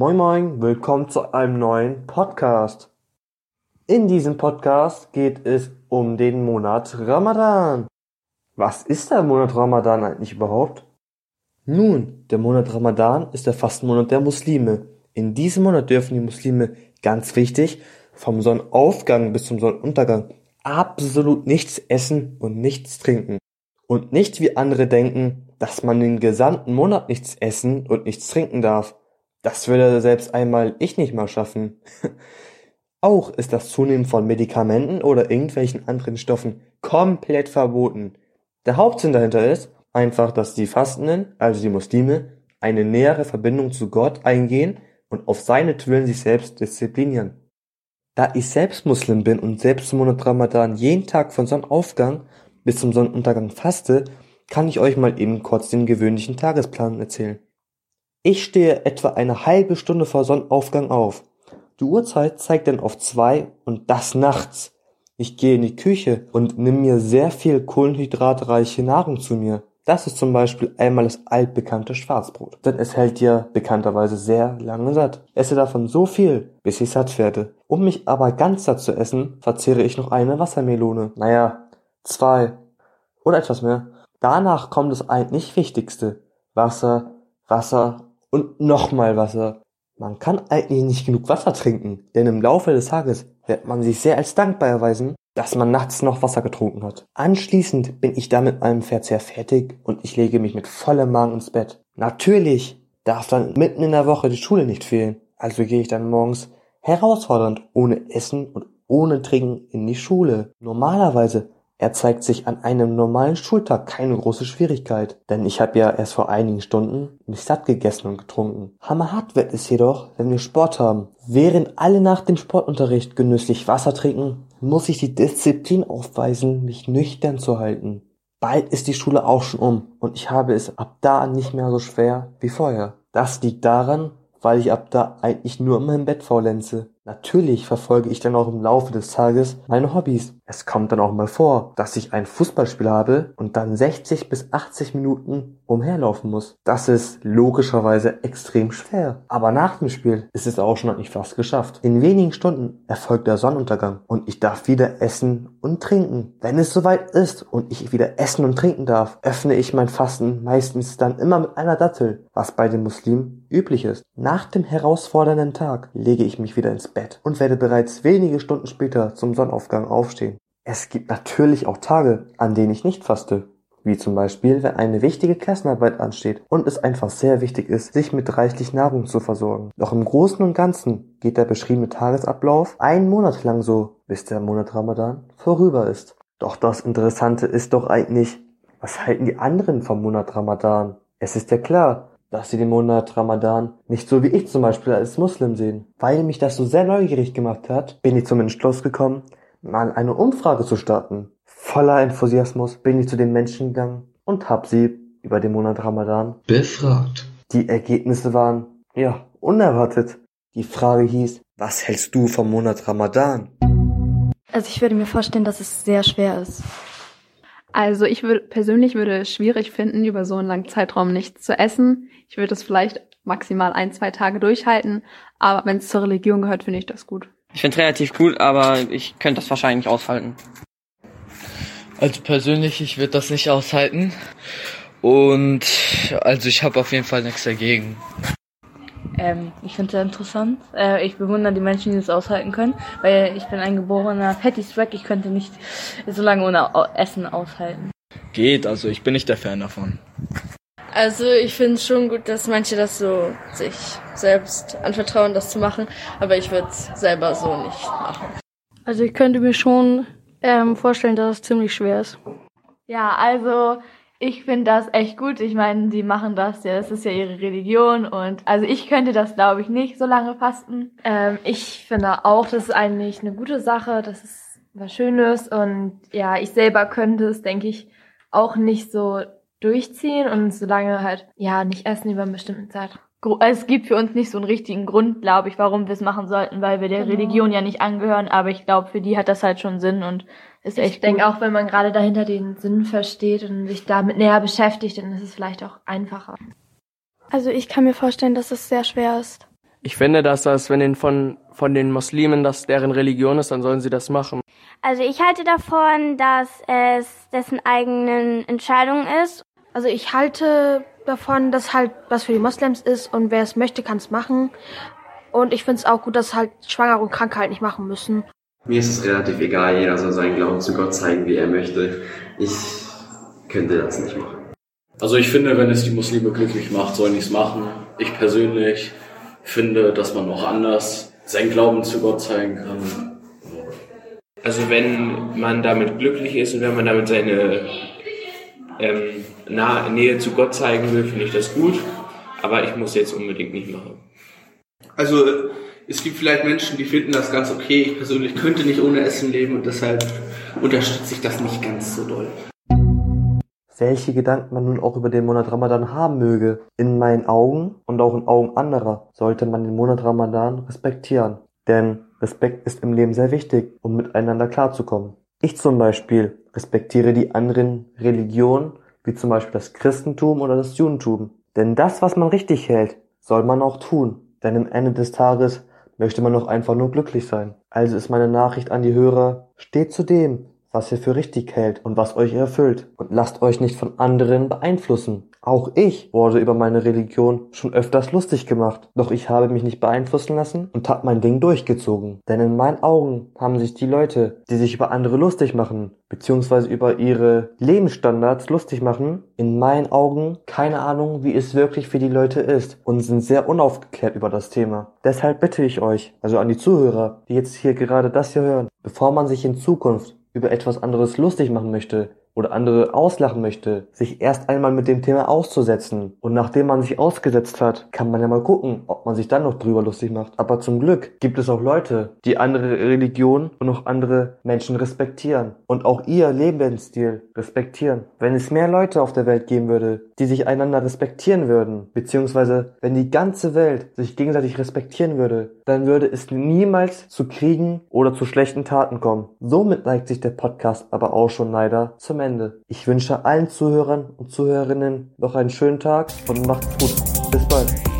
Moin Moin, willkommen zu einem neuen Podcast. In diesem Podcast geht es um den Monat Ramadan. Was ist der Monat Ramadan eigentlich überhaupt? Nun, der Monat Ramadan ist der Fastenmonat der Muslime. In diesem Monat dürfen die Muslime, ganz wichtig, vom Sonnenaufgang bis zum Sonnenuntergang absolut nichts essen und nichts trinken. Und nicht wie andere denken, dass man den gesamten Monat nichts essen und nichts trinken darf. Das würde selbst einmal ich nicht mal schaffen. Auch ist das Zunehmen von Medikamenten oder irgendwelchen anderen Stoffen komplett verboten. Der Hauptsinn dahinter ist einfach, dass die Fastenden, also die Muslime, eine nähere Verbindung zu Gott eingehen und auf seine Willen sich selbst disziplinieren. Da ich selbst Muslim bin und selbst zum Monat Ramadan jeden Tag von Sonnenaufgang bis zum Sonnenuntergang faste, kann ich euch mal eben kurz den gewöhnlichen Tagesplan erzählen. Ich stehe etwa eine halbe Stunde vor Sonnenaufgang auf. Die Uhrzeit zeigt dann auf zwei und das nachts. Ich gehe in die Küche und nehme mir sehr viel kohlenhydratreiche Nahrung zu mir. Das ist zum Beispiel einmal das altbekannte Schwarzbrot. Denn es hält dir bekannterweise sehr lange satt. Esse davon so viel, bis ich satt werde. Um mich aber ganz satt zu essen, verzehre ich noch eine Wassermelone. Naja, zwei oder etwas mehr. Danach kommt das eigentlich Wichtigste. Wasser, Wasser und nochmal Wasser. Man kann eigentlich nicht genug Wasser trinken, denn im Laufe des Tages wird man sich sehr als dankbar erweisen, dass man nachts noch Wasser getrunken hat. Anschließend bin ich dann mit meinem Verzehr fertig und ich lege mich mit vollem Magen ins Bett. Natürlich darf dann mitten in der Woche die Schule nicht fehlen, also gehe ich dann morgens herausfordernd ohne Essen und ohne Trinken in die Schule. Normalerweise er zeigt sich an einem normalen Schultag keine große Schwierigkeit, denn ich habe ja erst vor einigen Stunden mich satt gegessen und getrunken. Hammerhart wird es jedoch, wenn wir Sport haben. Während alle nach dem Sportunterricht genüsslich Wasser trinken, muss ich die Disziplin aufweisen, mich nüchtern zu halten. Bald ist die Schule auch schon um und ich habe es ab da nicht mehr so schwer wie vorher. Das liegt daran, weil ich ab da eigentlich nur in meinem Bett faulenze. Natürlich verfolge ich dann auch im Laufe des Tages meine Hobbys. Es kommt dann auch mal vor, dass ich ein Fußballspiel habe und dann 60 bis 80 Minuten umherlaufen muss. Das ist logischerweise extrem schwer. Aber nach dem Spiel ist es auch schon eigentlich fast geschafft. In wenigen Stunden erfolgt der Sonnenuntergang und ich darf wieder essen und trinken. Wenn es soweit ist und ich wieder essen und trinken darf, öffne ich mein Fasten meistens dann immer mit einer Dattel, was bei den Muslimen üblich ist. Nach dem herausfordernden Tag lege ich mich wieder ins Bett und werde bereits wenige Stunden später zum Sonnenaufgang aufstehen. Es gibt natürlich auch Tage, an denen ich nicht faste. Wie zum Beispiel, wenn eine wichtige Klassenarbeit ansteht und es einfach sehr wichtig ist, sich mit reichlich Nahrung zu versorgen. Doch im Großen und Ganzen geht der beschriebene Tagesablauf einen Monat lang so, bis der Monat Ramadan vorüber ist. Doch das Interessante ist doch eigentlich, was halten die anderen vom Monat Ramadan? Es ist ja klar, dass sie den Monat Ramadan nicht so wie ich zum Beispiel als Muslim sehen. Weil mich das so sehr neugierig gemacht hat, bin ich zum Entschluss gekommen, mal eine Umfrage zu starten. Voller Enthusiasmus bin ich zu den Menschen gegangen und habe sie über den Monat Ramadan befragt. Die Ergebnisse waren, ja, unerwartet. Die Frage hieß, was hältst du vom Monat Ramadan? Also ich würde mir vorstellen, dass es sehr schwer ist. Also ich würde persönlich würde es schwierig finden, über so einen langen Zeitraum nichts zu essen. Ich würde es vielleicht maximal ein, zwei Tage durchhalten, aber wenn es zur Religion gehört, finde ich das gut. Ich finde es relativ cool, aber ich könnte das wahrscheinlich aushalten. Also persönlich, ich würde das nicht aushalten. Und also ich habe auf jeden Fall nichts dagegen. Ähm, ich finde es sehr interessant. Äh, ich bewundere die Menschen, die das aushalten können, weil ich bin ein geborener Fatty Swag. Ich könnte nicht so lange ohne Essen aushalten. Geht, also ich bin nicht der Fan davon. Also ich finde es schon gut, dass manche das so sich selbst anvertrauen, das zu machen, aber ich würde es selber so nicht machen. Also ich könnte mir schon ähm, vorstellen, dass es ziemlich schwer ist. Ja, also ich finde das echt gut. Ich meine, die machen das ja, das ist ja ihre Religion und also ich könnte das glaube ich nicht so lange fasten. Ähm, ich finde auch, das ist eigentlich eine gute Sache, das ist was Schönes und ja, ich selber könnte es, denke ich, auch nicht so durchziehen und so lange halt ja nicht essen über eine bestimmte Zeit. Es gibt für uns nicht so einen richtigen Grund, glaube ich, warum wir es machen sollten, weil wir der genau. Religion ja nicht angehören, aber ich glaube, für die hat das halt schon Sinn und ist echt Ich denke auch, wenn man gerade dahinter den Sinn versteht und sich damit näher beschäftigt, dann ist es vielleicht auch einfacher. Also ich kann mir vorstellen, dass es sehr schwer ist. Ich finde, dass das, wenn den von, von den Muslimen das deren Religion ist, dann sollen sie das machen. Also ich halte davon, dass es dessen eigenen Entscheidung ist. Also ich halte davon, dass halt was für die Moslems ist und wer es möchte, kann es machen. Und ich finde es auch gut, dass halt Schwangere und Kranke halt nicht machen müssen. Mir ist es relativ egal, jeder soll seinen Glauben zu Gott zeigen, wie er möchte. Ich könnte das nicht machen. Also ich finde, wenn es die Muslime glücklich macht, sollen die es machen. Ich persönlich finde, dass man auch anders seinen Glauben zu Gott zeigen kann. Also wenn man damit glücklich ist und wenn man damit seine ähm, Nähe zu Gott zeigen will, finde ich das gut. Aber ich muss jetzt unbedingt nicht machen. Also es gibt vielleicht Menschen, die finden das ganz okay. Ich persönlich könnte nicht ohne Essen leben und deshalb unterstütze ich das nicht ganz so doll. Welche Gedanken man nun auch über den Monat Ramadan haben möge, in meinen Augen und auch in Augen anderer sollte man den Monat Ramadan respektieren. Denn Respekt ist im Leben sehr wichtig, um miteinander klarzukommen. Ich zum Beispiel respektiere die anderen Religionen, wie zum Beispiel das Christentum oder das Judentum. Denn das, was man richtig hält, soll man auch tun. Denn am Ende des Tages möchte man doch einfach nur glücklich sein. Also ist meine Nachricht an die Hörer, steht zu dem, was ihr für richtig hält und was euch erfüllt. Und lasst euch nicht von anderen beeinflussen. Auch ich wurde über meine Religion schon öfters lustig gemacht, doch ich habe mich nicht beeinflussen lassen und hab mein Ding durchgezogen. Denn in meinen Augen haben sich die Leute, die sich über andere lustig machen, beziehungsweise über ihre Lebensstandards lustig machen, in meinen Augen keine Ahnung, wie es wirklich für die Leute ist und sind sehr unaufgeklärt über das Thema. Deshalb bitte ich euch, also an die Zuhörer, die jetzt hier gerade das hier hören, bevor man sich in Zukunft über etwas anderes lustig machen möchte, oder andere auslachen möchte, sich erst einmal mit dem Thema auszusetzen. Und nachdem man sich ausgesetzt hat, kann man ja mal gucken, ob man sich dann noch drüber lustig macht. Aber zum Glück gibt es auch Leute, die andere Religionen und auch andere Menschen respektieren und auch ihr Lebensstil respektieren. Wenn es mehr Leute auf der Welt geben würde, die sich einander respektieren würden, beziehungsweise wenn die ganze Welt sich gegenseitig respektieren würde, dann würde es niemals zu Kriegen oder zu schlechten Taten kommen. Somit neigt sich der Podcast aber auch schon leider zum Ende. Ich wünsche allen Zuhörern und Zuhörerinnen noch einen schönen Tag und macht's gut. Bis bald.